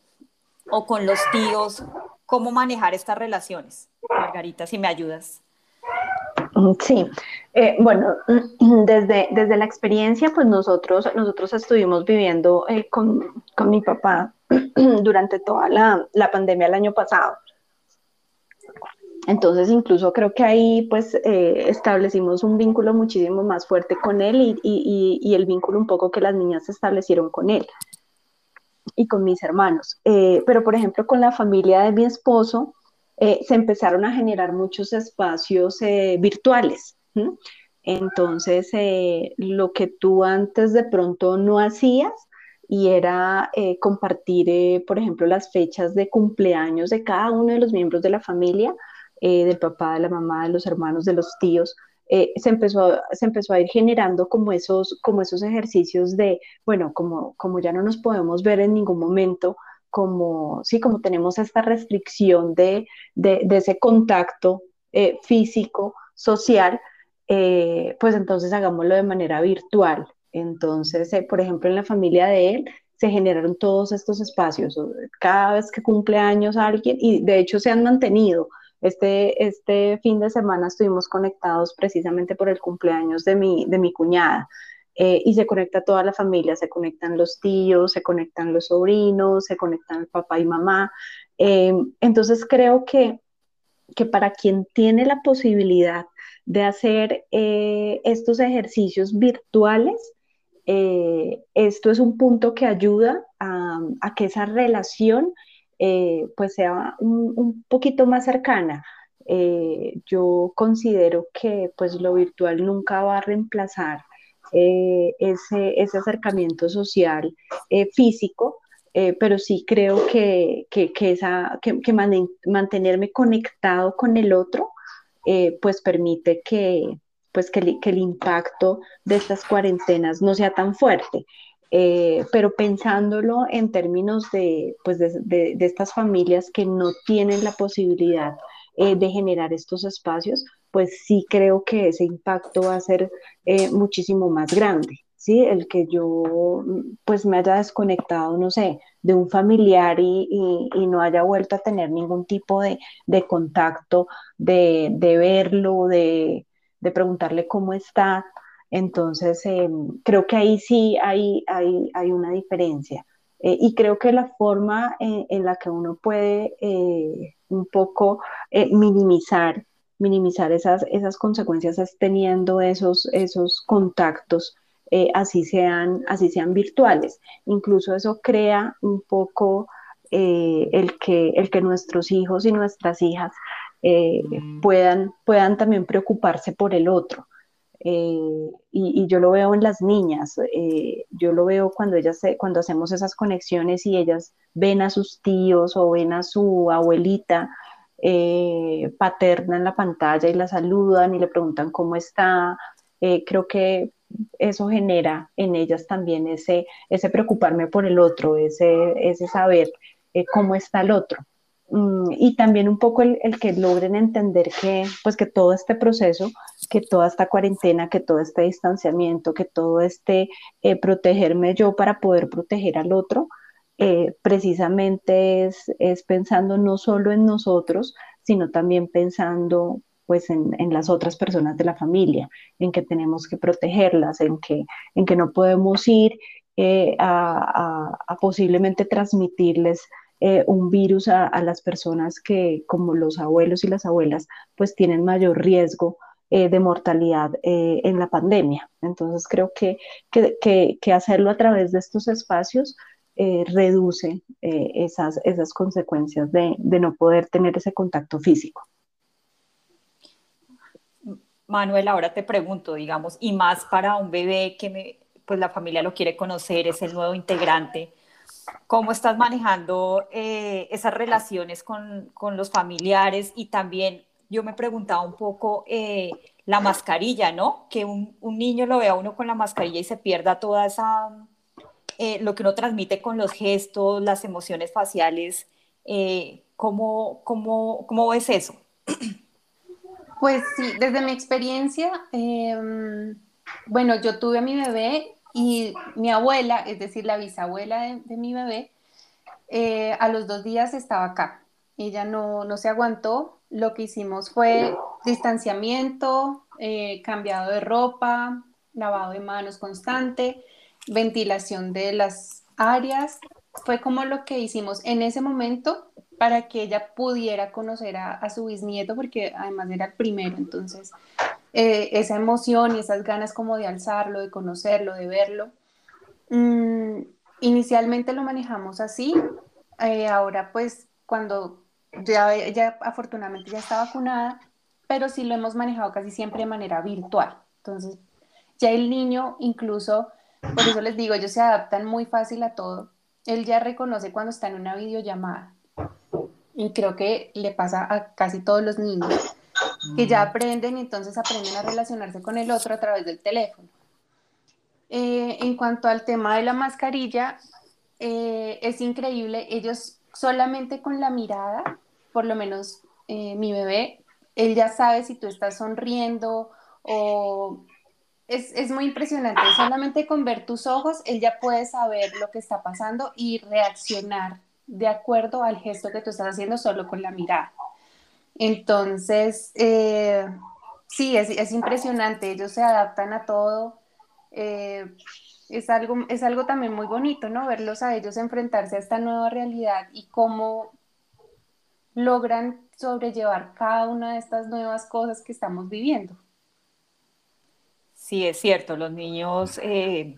o con los tíos, ¿cómo manejar estas relaciones? Margarita, si me ayudas. Sí, eh, bueno, <clears throat> desde, desde la experiencia, pues nosotros, nosotros estuvimos viviendo eh, con, con, mi papá <clears throat> durante toda la, la, pandemia el año pasado. Entonces, incluso creo que ahí pues eh, establecimos un vínculo muchísimo más fuerte con él y, y, y, el vínculo un poco que las niñas establecieron con él y con mis hermanos. pero, por ejemplo, con la familia de mi esposo, eh, se empezaron a generar muchos espacios eh, virtuales. Entonces, eh, lo que tú antes de pronto no hacías y era compartir, por ejemplo, las fechas de cumpleaños de cada uno de los miembros de la familia, del papá, de la mamá, de los hermanos, de los tíos, se, empezó, se empezó a ir generando como esos, como esos ejercicios de, bueno, como, como ya no nos podemos ver en ningún momento, como, sí, como tenemos esta restricción de, ese contacto eh, físico, social, eh, pues entonces hagámoslo de manera virtual. Entonces, eh, por ejemplo, en la familia de él se generaron todos estos espacios. Cada vez que cumple años alguien, y de hecho se han mantenido. Este, este fin de semana estuvimos conectados precisamente por el cumpleaños de mi, de mi cuñada. Eh, y se conecta toda la familia, se conectan los tíos, se conectan los sobrinos, se conectan el papá y mamá. Eh, entonces creo que, que para quien tiene la posibilidad de hacer eh, estos ejercicios virtuales, esto es un punto que ayuda a, que esa relación pues sea un, un, poquito más cercana. yo considero que pues lo virtual nunca va a reemplazar eh, ese, ese, acercamiento social eh, físico, eh, pero sí creo que, que, que, esa, que, mantenerme conectado con el otro, pues permite que, pues que, el impacto de estas cuarentenas no sea tan fuerte. pero pensándolo en términos de, pues de, de, estas familias que no tienen la posibilidad de generar estos espacios, pues sí creo que ese impacto va a ser eh, muchísimo más grande. ¿sí? El que yo pues me haya desconectado, no sé, de un familiar y, no haya vuelto a tener ningún tipo de, contacto, de, verlo, de, preguntarle cómo está. Entonces, em, creo que ahí sí hay, hay, una diferencia. Eh, y creo que la forma en, la que uno puede eh, un poco minimizar minimizar esas, esas consecuencias es teniendo esos, esos contactos, eh, así, sean, así sean virtuales. Incluso eso crea un poco eh, el, que, el que nuestros hijos y nuestras hijas eh, mm. puedan, puedan también preocuparse por el otro. y, yo lo veo en las niñas, yo lo veo cuando ellas cuando hacemos esas conexiones y ellas ven a sus tíos o ven a su abuelita eh, paterna en la pantalla y la saludan y le preguntan cómo está. Eh, creo que eso genera en ellas también ese, ese preocuparme por el otro, ese, ese saber eh, cómo está el otro. Mm, y también un poco el, el, que logren entender que, pues que todo este proceso, que toda esta cuarentena, que todo este distanciamiento, que todo este protegerme yo para poder proteger al otro, eh, precisamente es, es, pensando no solo en nosotros, sino también pensando pues en, en, las otras personas de la familia, en que tenemos que protegerlas, en que, en que no podemos ir eh, a, a, posiblemente transmitirles eh, un virus a, a, las personas que, como los abuelos y las abuelas, pues tienen mayor riesgo de mortalidad en la pandemia. Entonces creo que, que, que hacerlo a través de estos espacios eh, reduce eh, esas, esas consecuencias de, de, no poder tener ese contacto físico. Manuel, ahora te pregunto, digamos, y más para un bebé que me, pues la familia lo quiere conocer, es el nuevo integrante, ¿cómo estás manejando eh, esas relaciones con, con, los familiares? Y también yo me preguntaba un poco eh, la mascarilla, ¿no? Que un, un niño lo vea uno con la mascarilla y se pierda toda esa eh, lo que uno transmite con los gestos, las emociones faciales. Eh, ¿cómo, ves eso? Pues sí, desde mi experiencia, eh, bueno, yo tuve a mi bebé y mi abuela, es decir, la bisabuela de, de mi bebé, eh, a los dos días estaba acá. Ella no, no, se aguantó. Lo que hicimos fue distanciamiento, cambiado de ropa, lavado de manos constante ventilación de las áreas. Fue como lo que hicimos en ese momento para que ella pudiera conocer a, su bisnieto, porque además era el primero, entonces eh, esa emoción y esas ganas como de alzarlo, de conocerlo, de verlo. Mm, inicialmente lo manejamos así, eh, ahora pues cuando ya, ya afortunadamente ya está vacunada, pero sí lo hemos manejado casi siempre de manera virtual. Entonces ya el niño incluso por eso les digo, ellos se adaptan muy fácil a todo. Él ya reconoce cuando está en una videollamada. Y creo que le pasa a casi todos los niños, que ya aprenden y entonces aprenden a relacionarse con el otro a través del teléfono. Eh, en cuanto al tema de la mascarilla, eh, es increíble, ellos solamente con la mirada, por lo menos eh, mi bebé, él ya sabe si tú estás sonriendo o es, es, muy impresionante. Solamente con ver tus ojos, él ya puede saber lo que está pasando y reaccionar de acuerdo al gesto que tú estás haciendo solo con la mirada. Entonces, eh, sí, es, es, impresionante. Ellos se adaptan a todo. Eh, es, algo, es algo también muy bonito, ¿no? Verlos a ellos enfrentarse a esta nueva realidad y cómo logran sobrellevar cada una de estas nuevas cosas que estamos viviendo. Sí, es cierto, los niños eh,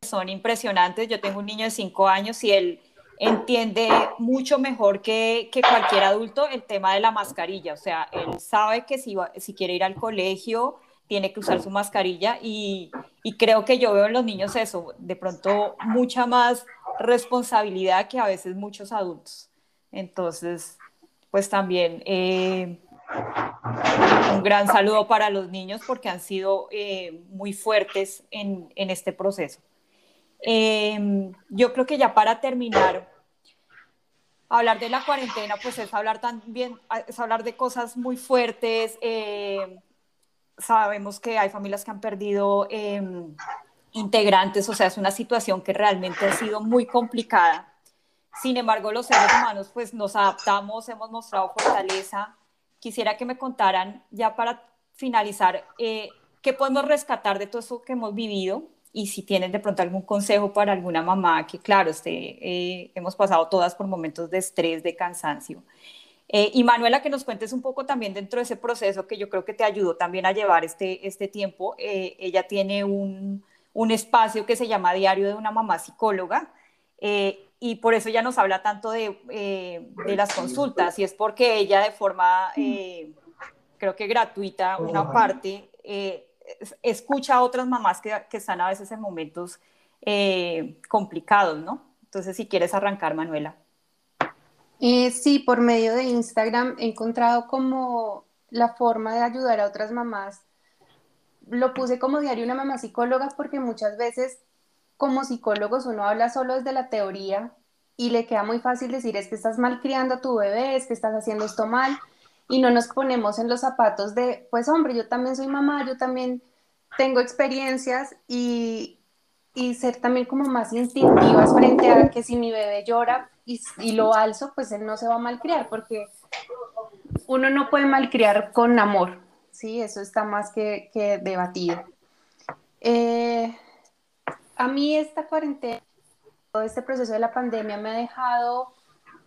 son impresionantes. Yo tengo un niño de cinco años y él entiende mucho mejor que, que, cualquier adulto el tema de la mascarilla. O sea, él sabe que si, si quiere ir al colegio tiene que usar su mascarilla y, y, creo que yo veo en los niños eso, de pronto mucha más responsabilidad que a veces muchos adultos. Entonces, pues también... Eh, un gran saludo para los niños porque han sido eh, muy fuertes en, este proceso. Eh, yo creo que ya para terminar, hablar de la cuarentena, pues es hablar también, es hablar de cosas muy fuertes. Eh, sabemos que hay familias que han perdido em, integrantes, o sea, es una situación que realmente ha sido muy complicada. Sin embargo, los seres humanos pues nos adaptamos, hemos mostrado fortaleza quisiera que me contaran, ya para finalizar, eh, qué podemos rescatar de todo eso que hemos vivido y si tienen de pronto algún consejo para alguna mamá que, claro, este, eh, hemos pasado todas por momentos de estrés, de cansancio. Eh, y Manuela, que nos cuentes un poco también dentro de ese proceso que yo creo que te ayudó también a llevar este, este tiempo. ella tiene un, un, espacio que se llama Diario de una mamá psicóloga y por eso ya nos habla tanto de, eh, de, las consultas, y es porque ella de forma, eh, creo que gratuita, una parte, eh, escucha a otras mamás que, que, están a veces en momentos complicados, ¿no? Entonces, si quieres arrancar, Manuela. Eh, sí, por medio de Instagram he encontrado como la forma de ayudar a otras mamás. Lo puse como diario una mamá psicóloga porque muchas veces como psicólogos uno habla solo desde la teoría y le queda muy fácil decir es que estás mal criando a tu bebé, es que estás haciendo esto mal y no nos ponemos en los zapatos de, pues hombre, yo también soy mamá, yo también tengo experiencias y, y ser también como más instintivas frente a que si mi bebé llora y, y, lo alzo, pues él no se va a malcriar, porque uno no puede malcriar con amor, ¿sí? Eso está más que, que debatido. Eh, a mí esta cuarentena, todo este proceso de la pandemia me ha dejado,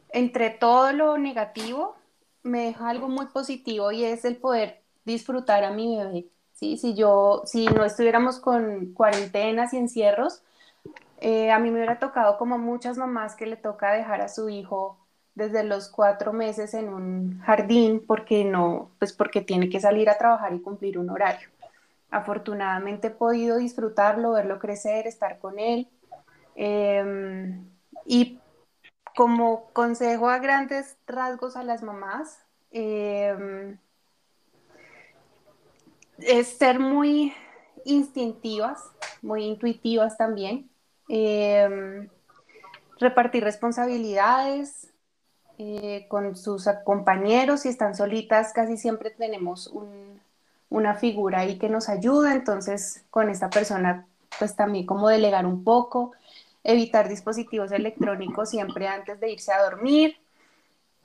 entre todo lo negativo, me deja algo muy positivo y es el poder disfrutar a mi bebé. ¿sí? Si yo, si no estuviéramos con cuarentenas y encierros, eh, a mí me hubiera tocado como muchas mamás que le toca dejar a su hijo desde los cuatro meses en un jardín porque no, pues porque tiene que salir a trabajar y cumplir un horario. Afortunadamente he podido disfrutarlo, verlo crecer, estar con él. Eh, y como consejo a grandes rasgos a las mamás, eh, es ser muy instintivas, muy intuitivas también, eh, repartir responsabilidades eh, con sus compañeros, si están solitas, casi siempre tenemos un, una figura ahí que nos ayuda, entonces con esta persona pues también como delegar un poco, evitar dispositivos electrónicos siempre antes de irse a dormir,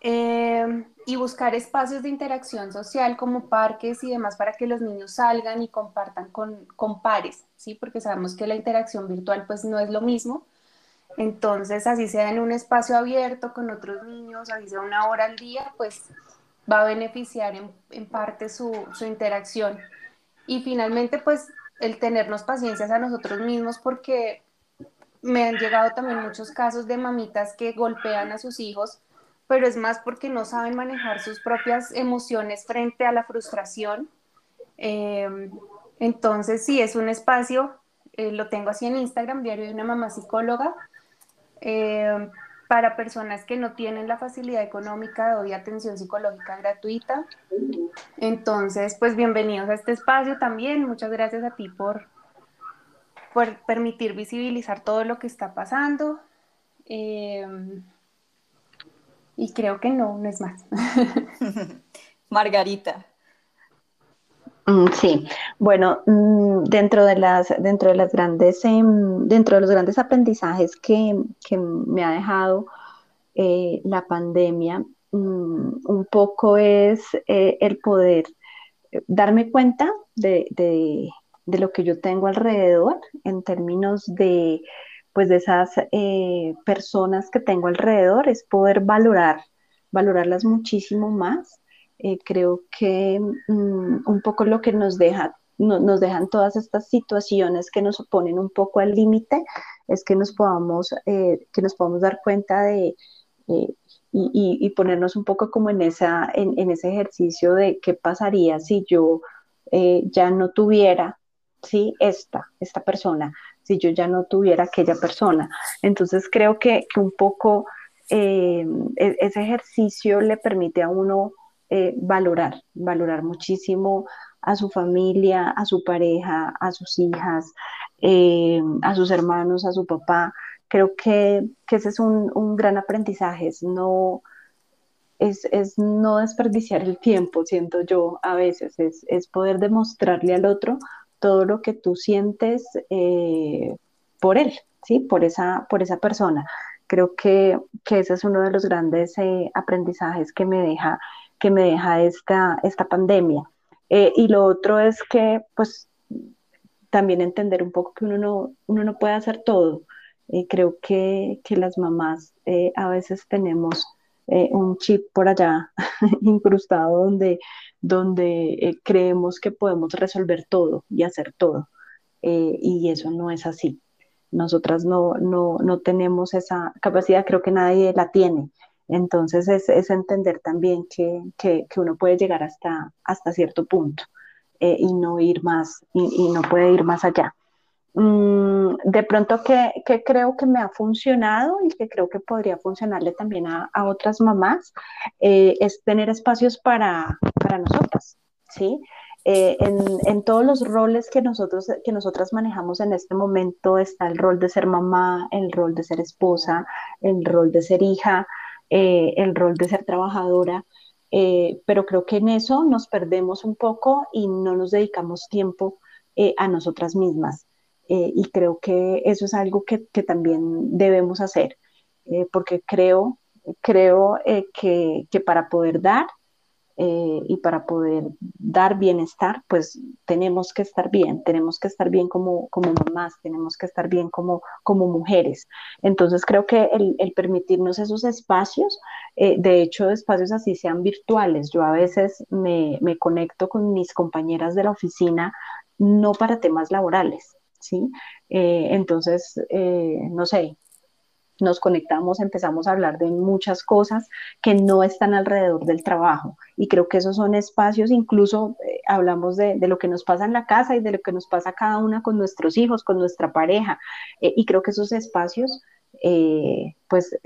eh, y buscar espacios de interacción social como parques y demás para que los niños salgan y compartan con, con, pares, ¿sí? Porque sabemos que la interacción virtual pues no es lo mismo. Entonces, así sea en un espacio abierto con otros niños, así sea una hora al día, pues va a beneficiar en, parte su, interacción. Y finalmente, pues el tenernos paciencias a nosotros mismos porque me han llegado también muchos casos de mamitas que golpean a sus hijos pero es más porque no saben manejar sus propias emociones frente a la frustración. Eh, entonces, sí, es un espacio, eh, lo tengo así en Instagram, Diario de una Mamá Psicóloga, eh, para personas que no tienen la facilidad económica, doy atención psicológica gratuita. Entonces, pues bienvenidos a este espacio también. Muchas gracias a ti por, por permitir visibilizar todo lo que está pasando. Y creo que no, no es más. <laughs> Margarita. Mm, sí, bueno, mm, dentro de las, dentro de las grandes, em, dentro de los grandes aprendizajes que, me ha dejado eh, la pandemia, mm, un poco es eh, el poder eh, darme cuenta de, de, lo que yo tengo alrededor en términos de pues de esas personas que tengo alrededor es poder valorar, valorarlas muchísimo más. Eh, creo que mm, un poco lo que nos deja nos dejan todas estas situaciones que nos ponen un poco al límite, es que nos podamos, eh, que nos podamos dar cuenta de y, y, ponernos un poco como en, esa, en, en, ese ejercicio de qué pasaría si yo ya no tuviera ¿sí? esta, esta persona, si yo ya no tuviera aquella persona. Entonces creo que, un poco eh, e-, ese ejercicio le permite a uno eh, valorar, valorar muchísimo a su familia, a su pareja, a sus hijas, eh, a sus hermanos, a su papá. Creo que, ese es un, gran aprendizaje, es no, es, no desperdiciar el tiempo, siento yo a veces, es, es poder demostrarle al otro todo lo que tú sientes eh, por él, ¿sí? Por esa, por esa persona. Creo que, ese es uno de los grandes eh, aprendizajes que me deja, que me deja esta, esta pandemia. Eh, y lo otro es que, pues, también entender un poco que uno no, uno no puede hacer todo. creo que, que, las mamás a veces tenemos un chip por allá <laughs> incrustado donde donde eh, creemos que podemos resolver todo y hacer todo. Eh, y eso no es así. Nosotras no, no, no, tenemos esa capacidad, creo que nadie la tiene. Entonces es, entender también que, que, que, uno puede llegar hasta, hasta cierto punto eh, y no ir más, y, no puede ir más allá. Mm, de pronto que, creo que me ha funcionado y que creo que podría funcionarle también a, otras mamás eh, es tener espacios para, para nosotras, ¿sí? Eh, en, todos los roles que, nosotros, que nosotras manejamos en este momento está el rol de ser mamá, el rol de ser esposa, el rol de ser hija, eh, el rol de ser trabajadora, pero creo que en eso nos perdemos un poco y no nos dedicamos tiempo a nosotras mismas. Eh, y creo que eso es algo que, también debemos hacer, eh, porque creo, creo eh, que, para poder dar y para poder dar bienestar, pues tenemos que estar bien, tenemos que estar bien como, como mamás, tenemos que estar bien como, como mujeres. Entonces creo que el, permitirnos esos espacios, de hecho espacios así sean virtuales, yo a veces me, me conecto con mis compañeras de la oficina, no para temas laborales, ¿sí? Eh, entonces, eh, no sé, nos conectamos, empezamos a hablar de muchas cosas que no están alrededor del trabajo. Y creo que esos son espacios, incluso eh, hablamos de, lo que nos pasa en la casa y de lo que nos pasa cada una con nuestros hijos, con nuestra pareja. y creo que esos espacios, pues,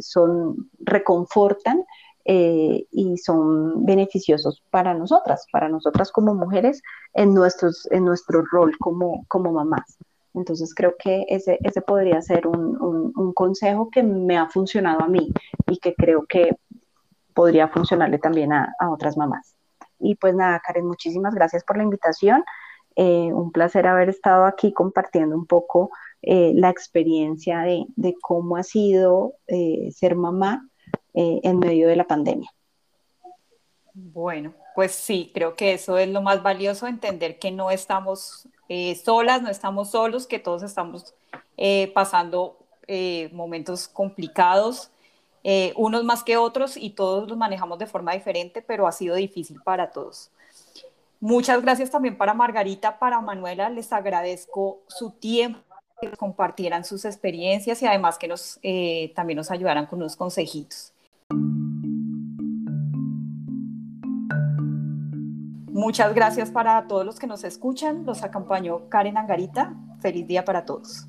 son, reconfortan eh, y son beneficiosos para nosotras, para nosotras como mujeres en, nuestros, en nuestro rol como, como mamás. Entonces creo que ese, ese podría ser un, un, consejo que me ha funcionado a mí y que creo que podría funcionarle también a, a otras mamás. Y pues nada, Karen, muchísimas gracias por la invitación. Eh, un placer haber estado aquí compartiendo un poco eh, la experiencia de, de, cómo ha sido ser mamá eh, en medio de la pandemia. Bueno, pues sí, creo que eso es lo más valioso, entender que no estamos eh, solas, no estamos solos, que todos estamos eh, pasando momentos complicados, unos más que otros, y todos los manejamos de forma diferente, pero ha sido difícil para todos. Muchas gracias también para Margarita, para Manuela, les agradezco su tiempo, que compartieran sus experiencias y además que nos, también nos ayudaran con unos consejitos. Muchas gracias para todos los que nos escuchan. Los acompañó Karen Angarita. Feliz día para todos.